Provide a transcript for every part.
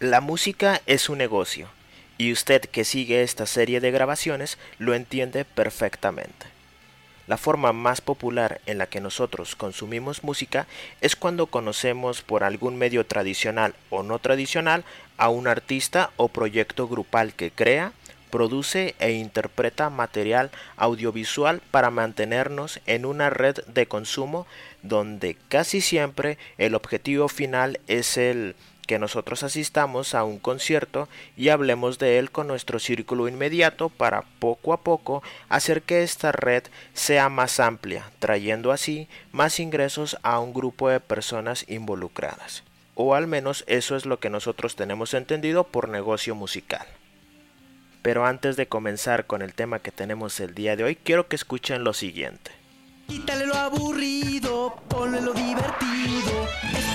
La música es un negocio, y usted que sigue esta serie de grabaciones lo entiende perfectamente. La forma más popular en la que nosotros consumimos música es cuando conocemos por algún medio tradicional o no tradicional a un artista o proyecto grupal que crea, produce e interpreta material audiovisual para mantenernos en una red de consumo donde casi siempre el objetivo final es el que nosotros asistamos a un concierto y hablemos de él con nuestro círculo inmediato para poco a poco hacer que esta red sea más amplia, trayendo así más ingresos a un grupo de personas involucradas. O al menos eso es lo que nosotros tenemos entendido por negocio musical. Pero antes de comenzar con el tema que tenemos el día de hoy, quiero que escuchen lo siguiente. Quítale lo aburrido, ponle lo divertido.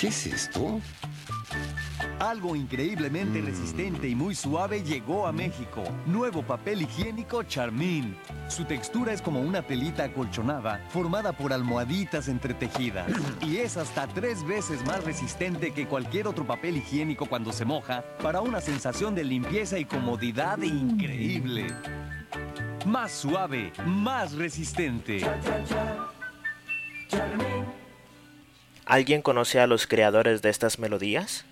¿Qué es esto? Algo increíblemente resistente y muy suave llegó a México. Nuevo papel higiénico Charmin. Su textura es como una telita acolchonada formada por almohaditas entretejidas. Y es hasta tres veces más resistente que cualquier otro papel higiénico cuando se moja para una sensación de limpieza y comodidad increíble. Más suave, más resistente. ¿Alguien conoce a los creadores de estas melodías?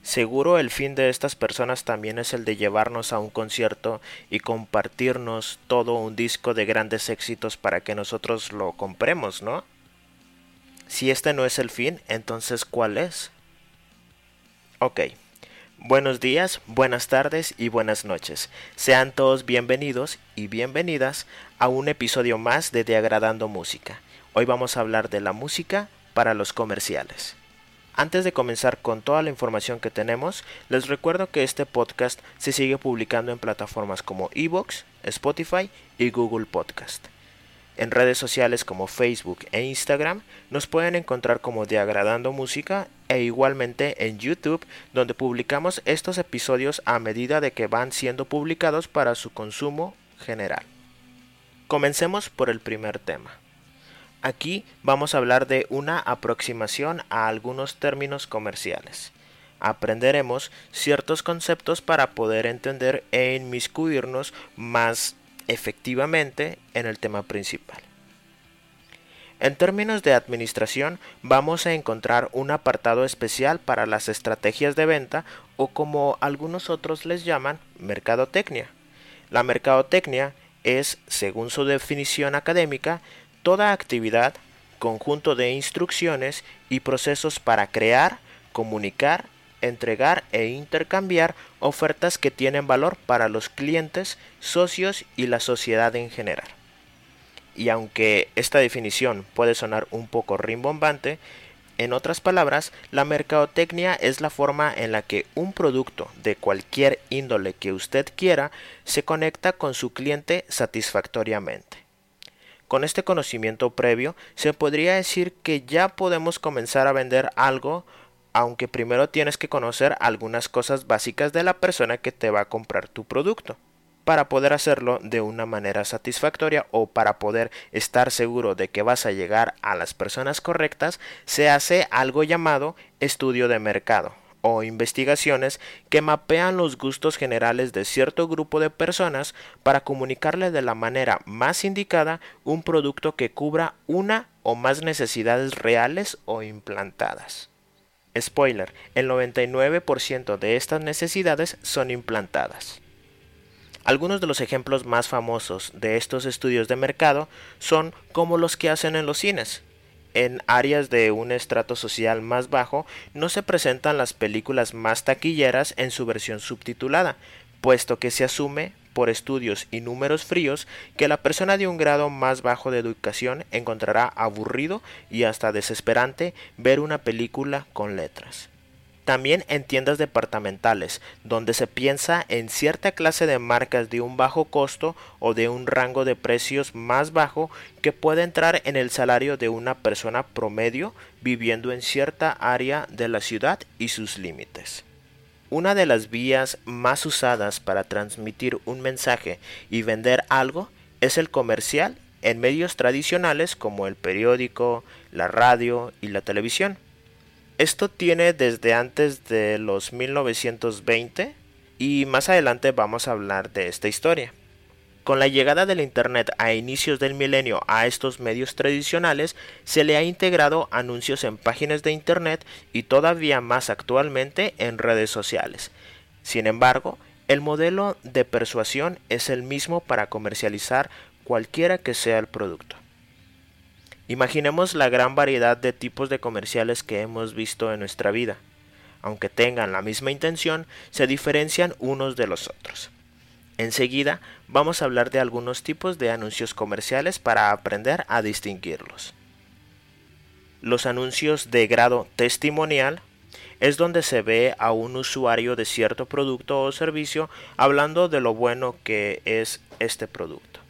Seguro el fin de estas personas también es el de llevarnos a un concierto y compartirnos todo un disco de grandes éxitos para que nosotros lo compremos, ¿no? Si este no es el fin, entonces ¿cuál es? Ok. Buenos días, buenas tardes y buenas noches. Sean todos bienvenidos y bienvenidas a un episodio más de Diagradando Música. Hoy vamos a hablar de la música para los comerciales. Antes de comenzar con toda la información que tenemos, les recuerdo que este podcast se sigue publicando en plataformas como Evox, Spotify y Google Podcast. En redes sociales como Facebook e Instagram nos pueden encontrar como Diagradando Música e igualmente en YouTube donde publicamos estos episodios a medida de que van siendo publicados para su consumo general. Comencemos por el primer tema. Aquí vamos a hablar de una aproximación a algunos términos comerciales. Aprenderemos ciertos conceptos para poder entender e inmiscuirnos más efectivamente en el tema principal. En términos de administración, vamos a encontrar un apartado especial para las estrategias de venta o como algunos otros les llaman, mercadotecnia. La mercadotecnia es, según su definición académica, toda actividad, conjunto de instrucciones y procesos para crear, comunicar, entregar e intercambiar ofertas que tienen valor para los clientes, socios y la sociedad en general. Y aunque esta definición puede sonar un poco rimbombante, en otras palabras, la mercadotecnia es la forma en la que un producto de cualquier índole que usted quiera se conecta con su cliente satisfactoriamente. Con este conocimiento previo, se podría decir que ya podemos comenzar a vender algo, aunque primero tienes que conocer algunas cosas básicas de la persona que te va a comprar tu producto. Para poder hacerlo de una manera satisfactoria o para poder estar seguro de que vas a llegar a las personas correctas, se hace algo llamado estudio de mercado o investigaciones que mapean los gustos generales de cierto grupo de personas para comunicarle de la manera más indicada un producto que cubra una o más necesidades reales o implantadas. Spoiler, el 99% de estas necesidades son implantadas. Algunos de los ejemplos más famosos de estos estudios de mercado son como los que hacen en los cines, en áreas de un estrato social más bajo no se presentan las películas más taquilleras en su versión subtitulada, puesto que se asume por estudios y números fríos que la persona de un grado más bajo de educación encontrará aburrido y hasta desesperante ver una película con letras. También en tiendas departamentales, donde se piensa en cierta clase de marcas de un bajo costo o de un rango de precios más bajo que puede entrar en el salario de una persona promedio viviendo en cierta área de la ciudad y sus límites. Una de las vías más usadas para transmitir un mensaje y vender algo es el comercial en medios tradicionales como el periódico, la radio y la televisión. Esto tiene desde antes de los 1920 y más adelante vamos a hablar de esta historia. Con la llegada del Internet a inicios del milenio a estos medios tradicionales, se le ha integrado anuncios en páginas de Internet y todavía más actualmente en redes sociales. Sin embargo, el modelo de persuasión es el mismo para comercializar cualquiera que sea el producto. Imaginemos la gran variedad de tipos de comerciales que hemos visto en nuestra vida. Aunque tengan la misma intención, se diferencian unos de los otros. Enseguida vamos a hablar de algunos tipos de anuncios comerciales para aprender a distinguirlos. Los anuncios de grado testimonial es donde se ve a un usuario de cierto producto o servicio hablando de lo bueno que es este producto.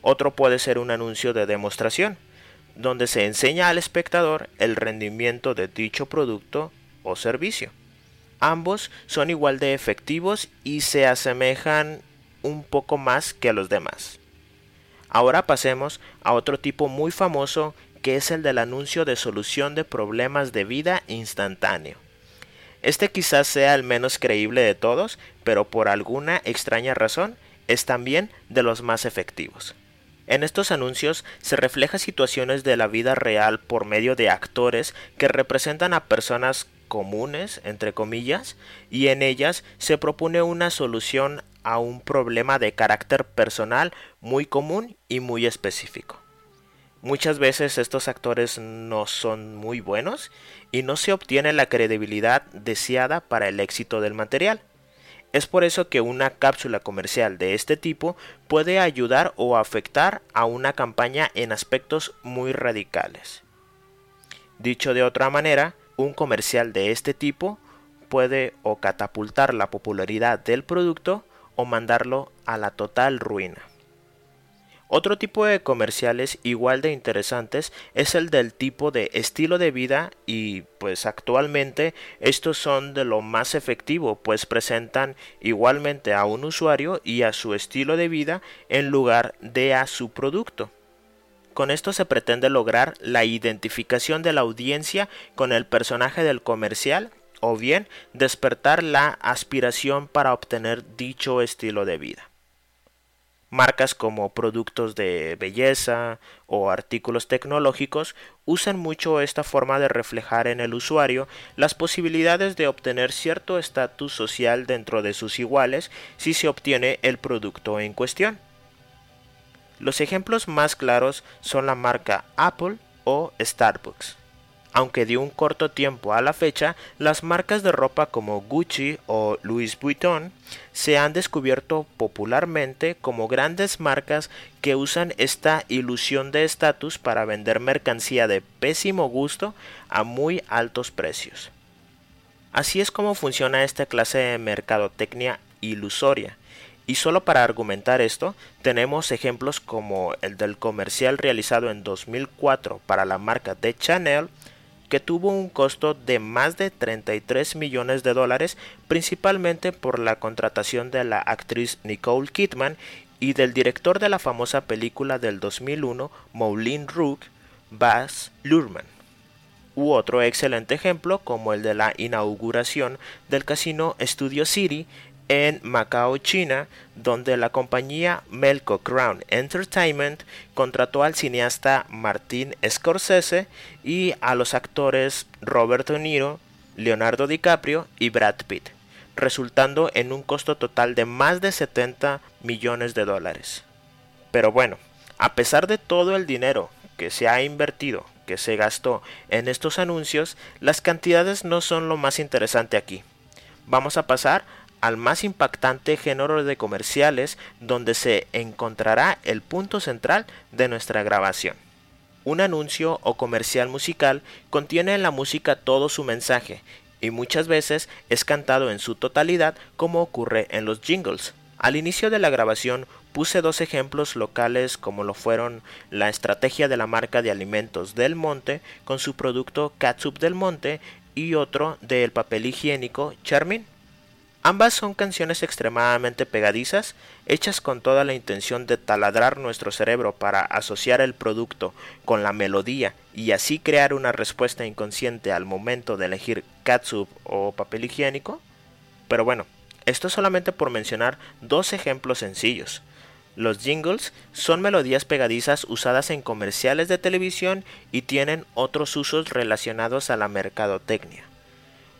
Otro puede ser un anuncio de demostración, donde se enseña al espectador el rendimiento de dicho producto o servicio. Ambos son igual de efectivos y se asemejan un poco más que a los demás. Ahora pasemos a otro tipo muy famoso que es el del anuncio de solución de problemas de vida instantáneo. Este quizás sea el menos creíble de todos, pero por alguna extraña razón es también de los más efectivos. En estos anuncios se refleja situaciones de la vida real por medio de actores que representan a personas comunes, entre comillas, y en ellas se propone una solución a un problema de carácter personal muy común y muy específico. Muchas veces estos actores no son muy buenos y no se obtiene la credibilidad deseada para el éxito del material. Es por eso que una cápsula comercial de este tipo puede ayudar o afectar a una campaña en aspectos muy radicales. Dicho de otra manera, un comercial de este tipo puede o catapultar la popularidad del producto o mandarlo a la total ruina. Otro tipo de comerciales igual de interesantes es el del tipo de estilo de vida y pues actualmente estos son de lo más efectivo pues presentan igualmente a un usuario y a su estilo de vida en lugar de a su producto. Con esto se pretende lograr la identificación de la audiencia con el personaje del comercial o bien despertar la aspiración para obtener dicho estilo de vida. Marcas como productos de belleza o artículos tecnológicos usan mucho esta forma de reflejar en el usuario las posibilidades de obtener cierto estatus social dentro de sus iguales si se obtiene el producto en cuestión. Los ejemplos más claros son la marca Apple o Starbucks aunque de un corto tiempo a la fecha, las marcas de ropa como Gucci o Louis Vuitton se han descubierto popularmente como grandes marcas que usan esta ilusión de estatus para vender mercancía de pésimo gusto a muy altos precios. Así es como funciona esta clase de mercadotecnia ilusoria. Y solo para argumentar esto, tenemos ejemplos como el del comercial realizado en 2004 para la marca de Chanel, que tuvo un costo de más de 33 millones de dólares, principalmente por la contratación de la actriz Nicole Kidman y del director de la famosa película del 2001, Moulin Rouge, Baz Luhrmann. U otro excelente ejemplo como el de la inauguración del casino Studio City en Macao, China, donde la compañía Melco Crown Entertainment contrató al cineasta Martin Scorsese y a los actores Robert De Niro, Leonardo DiCaprio y Brad Pitt, resultando en un costo total de más de 70 millones de dólares. Pero bueno, a pesar de todo el dinero que se ha invertido, que se gastó en estos anuncios, las cantidades no son lo más interesante aquí. Vamos a pasar al más impactante género de comerciales donde se encontrará el punto central de nuestra grabación. Un anuncio o comercial musical contiene en la música todo su mensaje y muchas veces es cantado en su totalidad como ocurre en los jingles. Al inicio de la grabación puse dos ejemplos locales como lo fueron la estrategia de la marca de alimentos Del Monte con su producto Catsup Del Monte y otro del papel higiénico Charmin. Ambas son canciones extremadamente pegadizas, hechas con toda la intención de taladrar nuestro cerebro para asociar el producto con la melodía y así crear una respuesta inconsciente al momento de elegir catsup o papel higiénico. Pero bueno, esto solamente por mencionar dos ejemplos sencillos. Los jingles son melodías pegadizas usadas en comerciales de televisión y tienen otros usos relacionados a la mercadotecnia.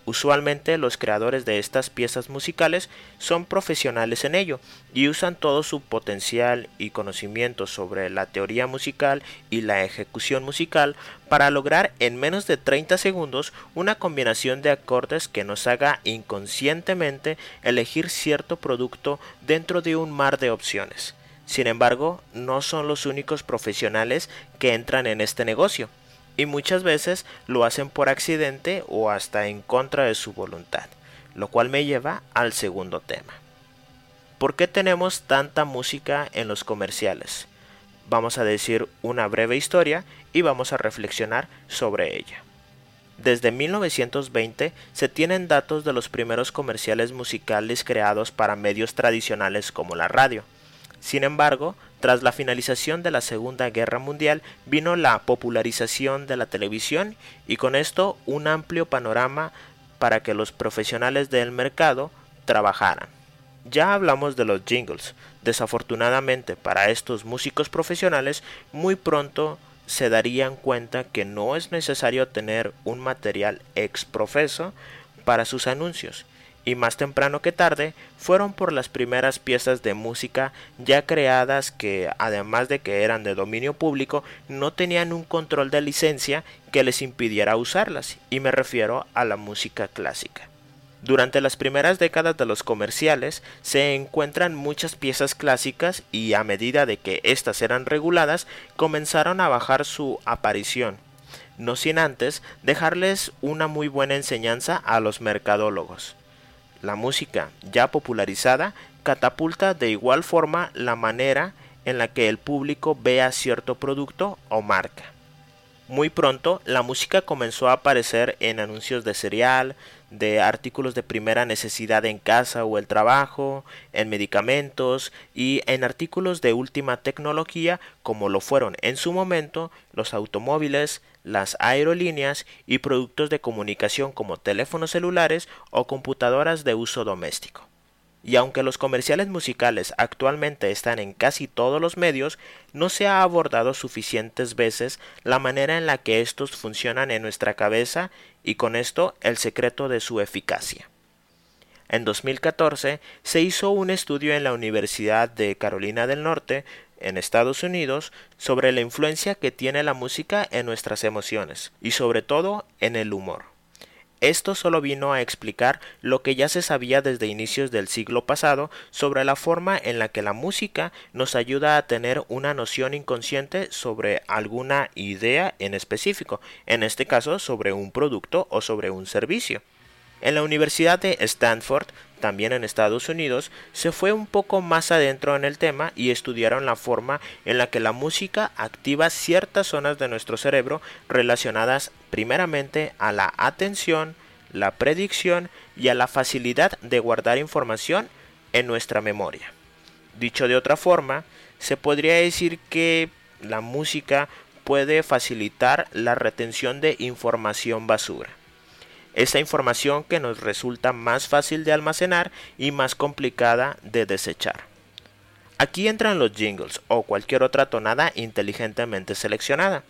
Usualmente los creadores de estas piezas musicales son profesionales en ello y usan todo su potencial y conocimiento sobre la teoría musical y la ejecución musical para lograr en menos de 30 segundos una combinación de acordes que nos haga inconscientemente elegir cierto producto dentro de un mar de opciones. Sin embargo, no son los únicos profesionales que entran en este negocio y muchas veces lo hacen por accidente o hasta en contra de su voluntad, lo cual me lleva al segundo tema. ¿Por qué tenemos tanta música en los comerciales? Vamos a decir una breve historia y vamos a reflexionar sobre ella. Desde 1920 se tienen datos de los primeros comerciales musicales creados para medios tradicionales como la radio. Sin embargo, tras la finalización de la Segunda Guerra Mundial vino la popularización de la televisión y con esto un amplio panorama para que los profesionales del mercado trabajaran. Ya hablamos de los jingles. Desafortunadamente para estos músicos profesionales muy pronto se darían cuenta que no es necesario tener un material ex profeso para sus anuncios y más temprano que tarde fueron por las primeras piezas de música ya creadas que además de que eran de dominio público no tenían un control de licencia que les impidiera usarlas y me refiero a la música clásica. Durante las primeras décadas de los comerciales se encuentran muchas piezas clásicas y a medida de que éstas eran reguladas comenzaron a bajar su aparición, no sin antes dejarles una muy buena enseñanza a los mercadólogos. La música, ya popularizada, catapulta de igual forma la manera en la que el público vea cierto producto o marca. Muy pronto la música comenzó a aparecer en anuncios de cereal, de artículos de primera necesidad en casa o el trabajo, en medicamentos y en artículos de última tecnología como lo fueron en su momento los automóviles, las aerolíneas y productos de comunicación como teléfonos celulares o computadoras de uso doméstico. Y aunque los comerciales musicales actualmente están en casi todos los medios, no se ha abordado suficientes veces la manera en la que estos funcionan en nuestra cabeza y con esto el secreto de su eficacia. En 2014 se hizo un estudio en la Universidad de Carolina del Norte en Estados Unidos sobre la influencia que tiene la música en nuestras emociones y sobre todo en el humor. Esto solo vino a explicar lo que ya se sabía desde inicios del siglo pasado sobre la forma en la que la música nos ayuda a tener una noción inconsciente sobre alguna idea en específico, en este caso sobre un producto o sobre un servicio. En la Universidad de Stanford, también en Estados Unidos, se fue un poco más adentro en el tema y estudiaron la forma en la que la música activa ciertas zonas de nuestro cerebro relacionadas primeramente a la atención, la predicción y a la facilidad de guardar información en nuestra memoria. Dicho de otra forma, se podría decir que la música puede facilitar la retención de información basura esa información que nos resulta más fácil de almacenar y más complicada de desechar. Aquí entran los jingles o cualquier otra tonada inteligentemente seleccionada.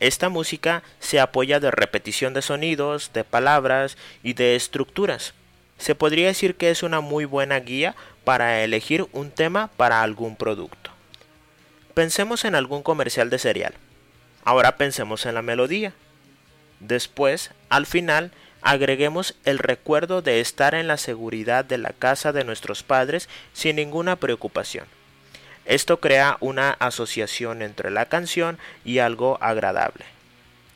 Esta música se apoya de repetición de sonidos, de palabras y de estructuras. Se podría decir que es una muy buena guía para elegir un tema para algún producto. Pensemos en algún comercial de cereal. Ahora pensemos en la melodía. Después, al final, agreguemos el recuerdo de estar en la seguridad de la casa de nuestros padres sin ninguna preocupación. Esto crea una asociación entre la canción y algo agradable.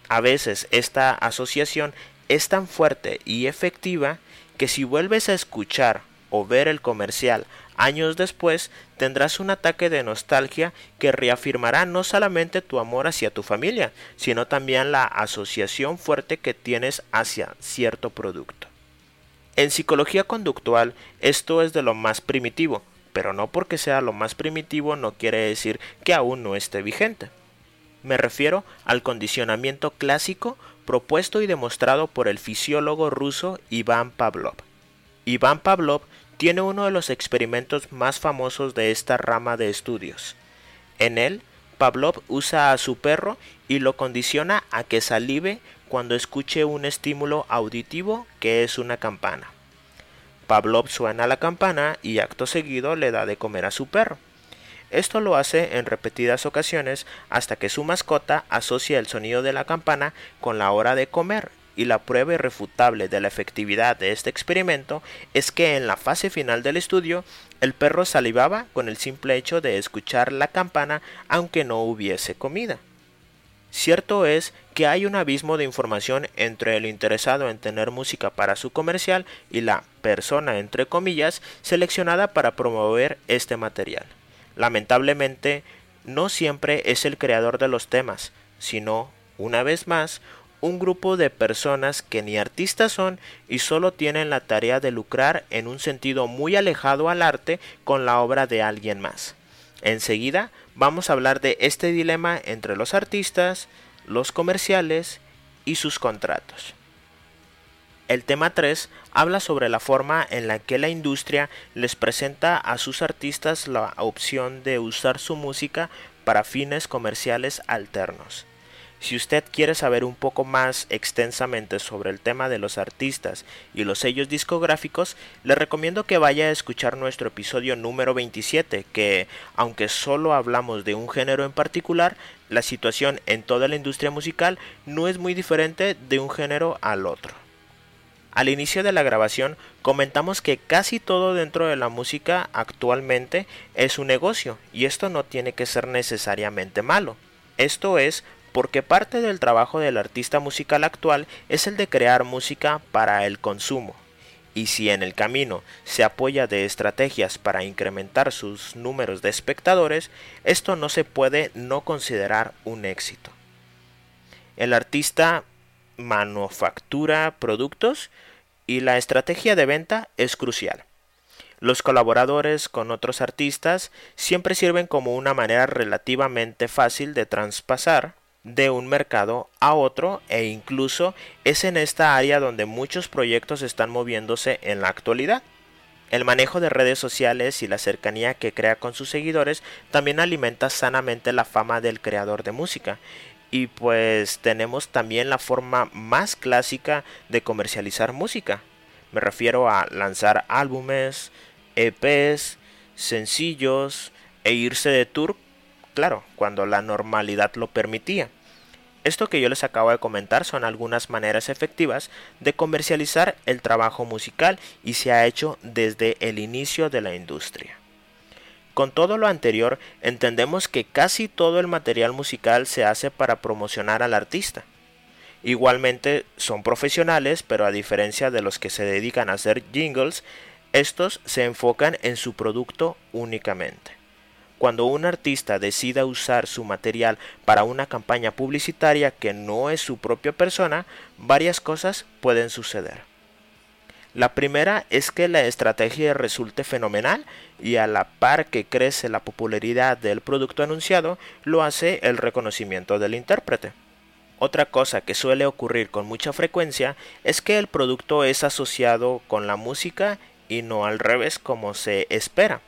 A veces esta asociación es tan fuerte y efectiva que si vuelves a escuchar o ver el comercial años después, tendrás un ataque de nostalgia que reafirmará no solamente tu amor hacia tu familia, sino también la asociación fuerte que tienes hacia cierto producto. En psicología conductual esto es de lo más primitivo, pero no porque sea lo más primitivo no quiere decir que aún no esté vigente. Me refiero al condicionamiento clásico propuesto y demostrado por el fisiólogo ruso Iván Pavlov. Iván Pavlov tiene uno de los experimentos más famosos de esta rama de estudios. En él, Pavlov usa a su perro y lo condiciona a que salive cuando escuche un estímulo auditivo que es una campana. Pavlov suena la campana y acto seguido le da de comer a su perro. Esto lo hace en repetidas ocasiones hasta que su mascota asocia el sonido de la campana con la hora de comer y la prueba irrefutable de la efectividad de este experimento es que en la fase final del estudio el perro salivaba con el simple hecho de escuchar la campana aunque no hubiese comida. Cierto es que hay un abismo de información entre el interesado en tener música para su comercial y la persona, entre comillas, seleccionada para promover este material. Lamentablemente, no siempre es el creador de los temas, sino, una vez más, un grupo de personas que ni artistas son y solo tienen la tarea de lucrar en un sentido muy alejado al arte con la obra de alguien más. Enseguida vamos a hablar de este dilema entre los artistas, los comerciales y sus contratos. El tema 3 habla sobre la forma en la que la industria les presenta a sus artistas la opción de usar su música para fines comerciales alternos. Si usted quiere saber un poco más extensamente sobre el tema de los artistas y los sellos discográficos, le recomiendo que vaya a escuchar nuestro episodio número 27, que, aunque solo hablamos de un género en particular, la situación en toda la industria musical no es muy diferente de un género al otro. Al inicio de la grabación comentamos que casi todo dentro de la música actualmente es un negocio y esto no tiene que ser necesariamente malo. Esto es porque parte del trabajo del artista musical actual es el de crear música para el consumo. Y si en el camino se apoya de estrategias para incrementar sus números de espectadores, esto no se puede no considerar un éxito. El artista manufactura productos y la estrategia de venta es crucial. Los colaboradores con otros artistas siempre sirven como una manera relativamente fácil de traspasar de un mercado a otro e incluso es en esta área donde muchos proyectos están moviéndose en la actualidad. El manejo de redes sociales y la cercanía que crea con sus seguidores también alimenta sanamente la fama del creador de música y pues tenemos también la forma más clásica de comercializar música. Me refiero a lanzar álbumes, EPs, sencillos e irse de tour, claro, cuando la normalidad lo permitía. Esto que yo les acabo de comentar son algunas maneras efectivas de comercializar el trabajo musical y se ha hecho desde el inicio de la industria. Con todo lo anterior, entendemos que casi todo el material musical se hace para promocionar al artista. Igualmente son profesionales, pero a diferencia de los que se dedican a hacer jingles, estos se enfocan en su producto únicamente. Cuando un artista decida usar su material para una campaña publicitaria que no es su propia persona, varias cosas pueden suceder. La primera es que la estrategia resulte fenomenal y a la par que crece la popularidad del producto anunciado, lo hace el reconocimiento del intérprete. Otra cosa que suele ocurrir con mucha frecuencia es que el producto es asociado con la música y no al revés como se espera.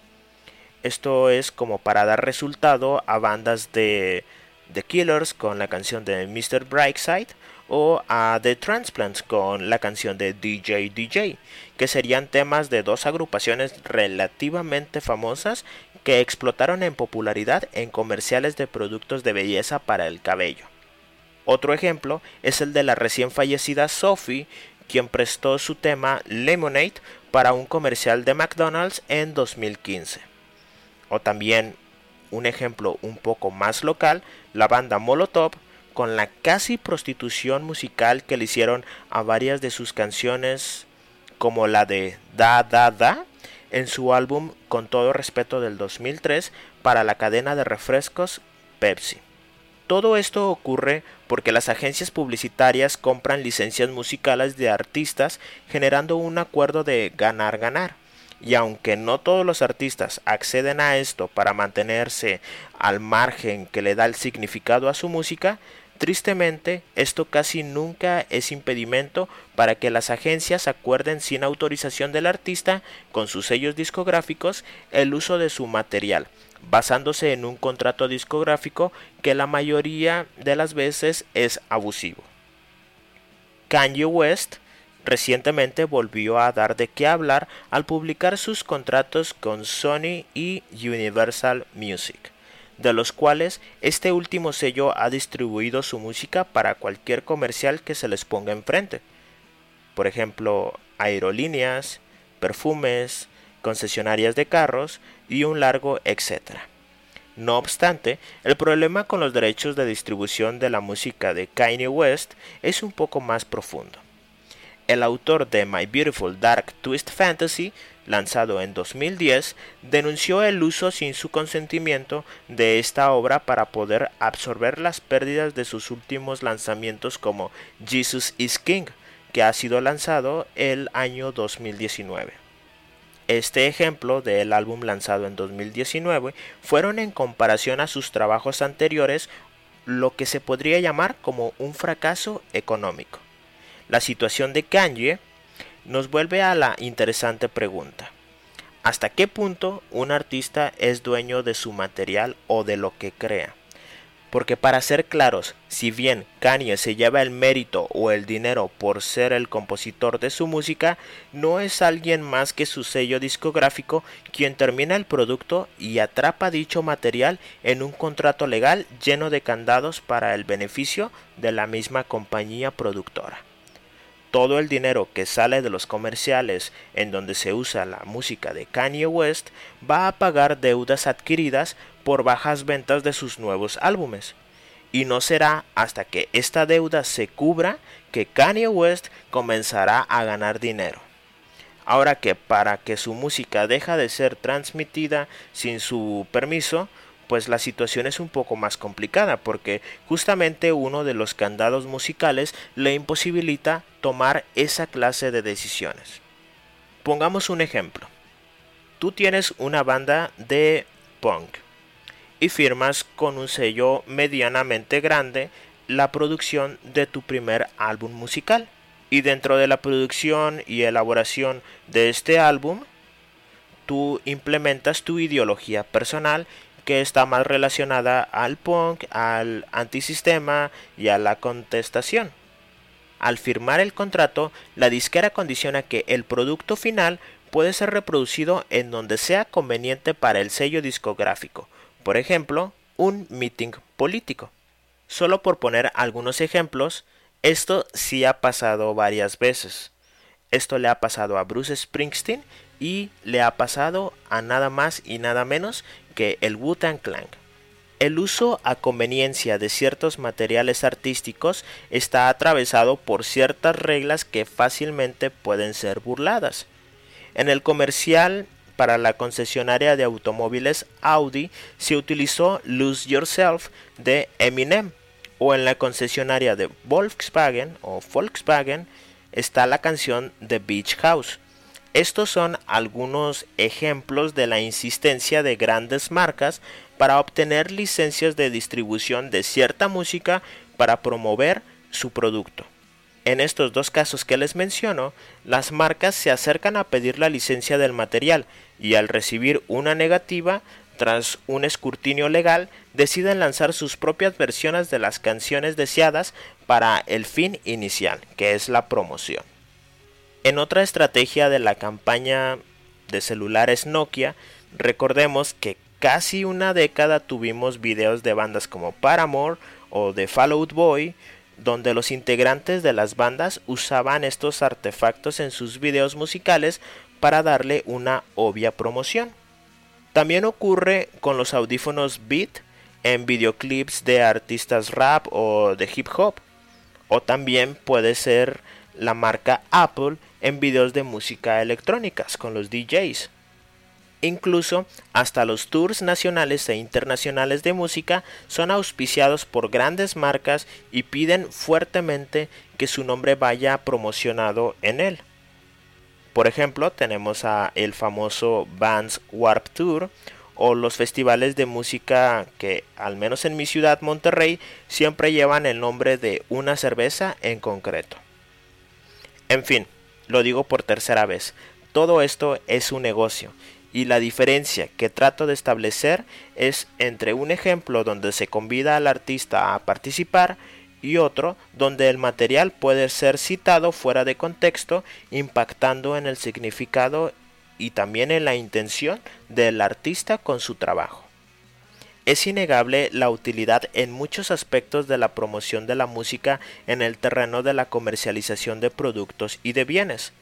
Esto es como para dar resultado a bandas de The Killers con la canción de Mr. Brightside o a The Transplants con la canción de DJ DJ, que serían temas de dos agrupaciones relativamente famosas que explotaron en popularidad en comerciales de productos de belleza para el cabello. Otro ejemplo es el de la recién fallecida Sophie, quien prestó su tema Lemonade para un comercial de McDonald's en 2015. O también un ejemplo un poco más local, la banda Molotov con la casi prostitución musical que le hicieron a varias de sus canciones, como la de Da Da Da, en su álbum Con todo respeto del 2003 para la cadena de refrescos Pepsi. Todo esto ocurre porque las agencias publicitarias compran licencias musicales de artistas generando un acuerdo de ganar-ganar. Y aunque no todos los artistas acceden a esto para mantenerse al margen que le da el significado a su música, Tristemente, esto casi nunca es impedimento para que las agencias acuerden sin autorización del artista con sus sellos discográficos el uso de su material, basándose en un contrato discográfico que la mayoría de las veces es abusivo. Kanye West recientemente volvió a dar de qué hablar al publicar sus contratos con Sony y Universal Music de los cuales este último sello ha distribuido su música para cualquier comercial que se les ponga enfrente. Por ejemplo, aerolíneas, perfumes, concesionarias de carros y un largo etcétera. No obstante, el problema con los derechos de distribución de la música de Kanye West es un poco más profundo. El autor de My Beautiful Dark Twist Fantasy lanzado en 2010, denunció el uso sin su consentimiento de esta obra para poder absorber las pérdidas de sus últimos lanzamientos como Jesus is King, que ha sido lanzado el año 2019. Este ejemplo del álbum lanzado en 2019 fueron en comparación a sus trabajos anteriores lo que se podría llamar como un fracaso económico. La situación de Kanye nos vuelve a la interesante pregunta. ¿Hasta qué punto un artista es dueño de su material o de lo que crea? Porque para ser claros, si bien Kanye se lleva el mérito o el dinero por ser el compositor de su música, no es alguien más que su sello discográfico quien termina el producto y atrapa dicho material en un contrato legal lleno de candados para el beneficio de la misma compañía productora todo el dinero que sale de los comerciales en donde se usa la música de Kanye West va a pagar deudas adquiridas por bajas ventas de sus nuevos álbumes. Y no será hasta que esta deuda se cubra que Kanye West comenzará a ganar dinero. Ahora que para que su música deja de ser transmitida sin su permiso, pues la situación es un poco más complicada porque justamente uno de los candados musicales le imposibilita tomar esa clase de decisiones. Pongamos un ejemplo. Tú tienes una banda de punk y firmas con un sello medianamente grande la producción de tu primer álbum musical. Y dentro de la producción y elaboración de este álbum, tú implementas tu ideología personal que está más relacionada al punk, al antisistema y a la contestación. Al firmar el contrato, la disquera condiciona que el producto final puede ser reproducido en donde sea conveniente para el sello discográfico, por ejemplo, un meeting político. Solo por poner algunos ejemplos, esto sí ha pasado varias veces. Esto le ha pasado a Bruce Springsteen y le ha pasado a nada más y nada menos que el Wu-Tang Clan. El uso a conveniencia de ciertos materiales artísticos está atravesado por ciertas reglas que fácilmente pueden ser burladas. En el comercial para la concesionaria de automóviles Audi se utilizó Lose Yourself de Eminem o en la concesionaria de Volkswagen o Volkswagen está la canción The Beach House. Estos son algunos ejemplos de la insistencia de grandes marcas para obtener licencias de distribución de cierta música para promover su producto. En estos dos casos que les menciono, las marcas se acercan a pedir la licencia del material y al recibir una negativa, tras un escrutinio legal, deciden lanzar sus propias versiones de las canciones deseadas para el fin inicial, que es la promoción. En otra estrategia de la campaña de celulares Nokia, recordemos que casi una década tuvimos videos de bandas como Paramore o de Fall Out Boy, donde los integrantes de las bandas usaban estos artefactos en sus videos musicales para darle una obvia promoción. También ocurre con los audífonos Beat en videoclips de artistas rap o de hip hop. O también puede ser la marca Apple en videos de música electrónicas con los DJs. Incluso hasta los tours nacionales e internacionales de música son auspiciados por grandes marcas y piden fuertemente que su nombre vaya promocionado en él. Por ejemplo, tenemos a el famoso Vans Warp Tour o los festivales de música que, al menos en mi ciudad Monterrey, siempre llevan el nombre de una cerveza en concreto. En fin, lo digo por tercera vez, todo esto es un negocio y la diferencia que trato de establecer es entre un ejemplo donde se convida al artista a participar y otro donde el material puede ser citado fuera de contexto, impactando en el significado y también en la intención del artista con su trabajo. Es innegable la utilidad en muchos aspectos de la promoción de la música en el terreno de la comercialización de productos y de bienes.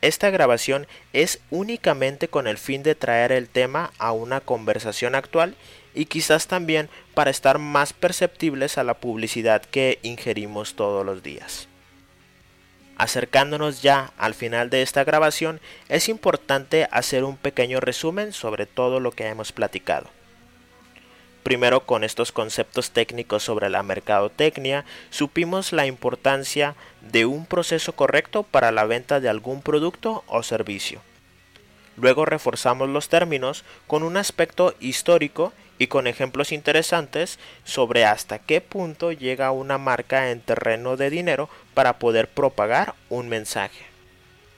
Esta grabación es únicamente con el fin de traer el tema a una conversación actual y quizás también para estar más perceptibles a la publicidad que ingerimos todos los días. Acercándonos ya al final de esta grabación, es importante hacer un pequeño resumen sobre todo lo que hemos platicado. Primero con estos conceptos técnicos sobre la mercadotecnia, supimos la importancia de un proceso correcto para la venta de algún producto o servicio. Luego reforzamos los términos con un aspecto histórico y con ejemplos interesantes sobre hasta qué punto llega una marca en terreno de dinero para poder propagar un mensaje.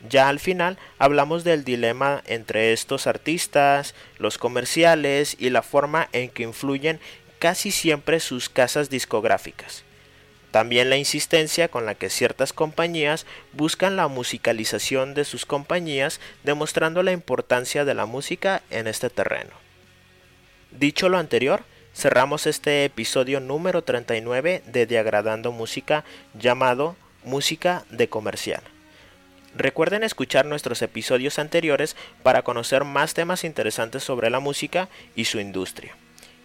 Ya al final hablamos del dilema entre estos artistas, los comerciales y la forma en que influyen casi siempre sus casas discográficas. También la insistencia con la que ciertas compañías buscan la musicalización de sus compañías, demostrando la importancia de la música en este terreno. Dicho lo anterior, cerramos este episodio número 39 de Diagradando Música llamado Música de Comercial. Recuerden escuchar nuestros episodios anteriores para conocer más temas interesantes sobre la música y su industria.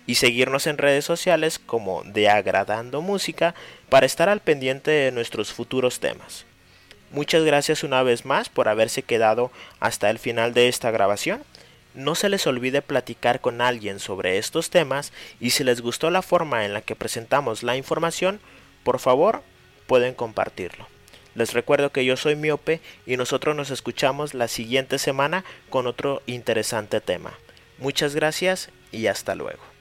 Y seguirnos en redes sociales como De Agradando Música para estar al pendiente de nuestros futuros temas. Muchas gracias una vez más por haberse quedado hasta el final de esta grabación. No se les olvide platicar con alguien sobre estos temas y si les gustó la forma en la que presentamos la información, por favor pueden compartirlo. Les recuerdo que yo soy Miope y nosotros nos escuchamos la siguiente semana con otro interesante tema. Muchas gracias y hasta luego.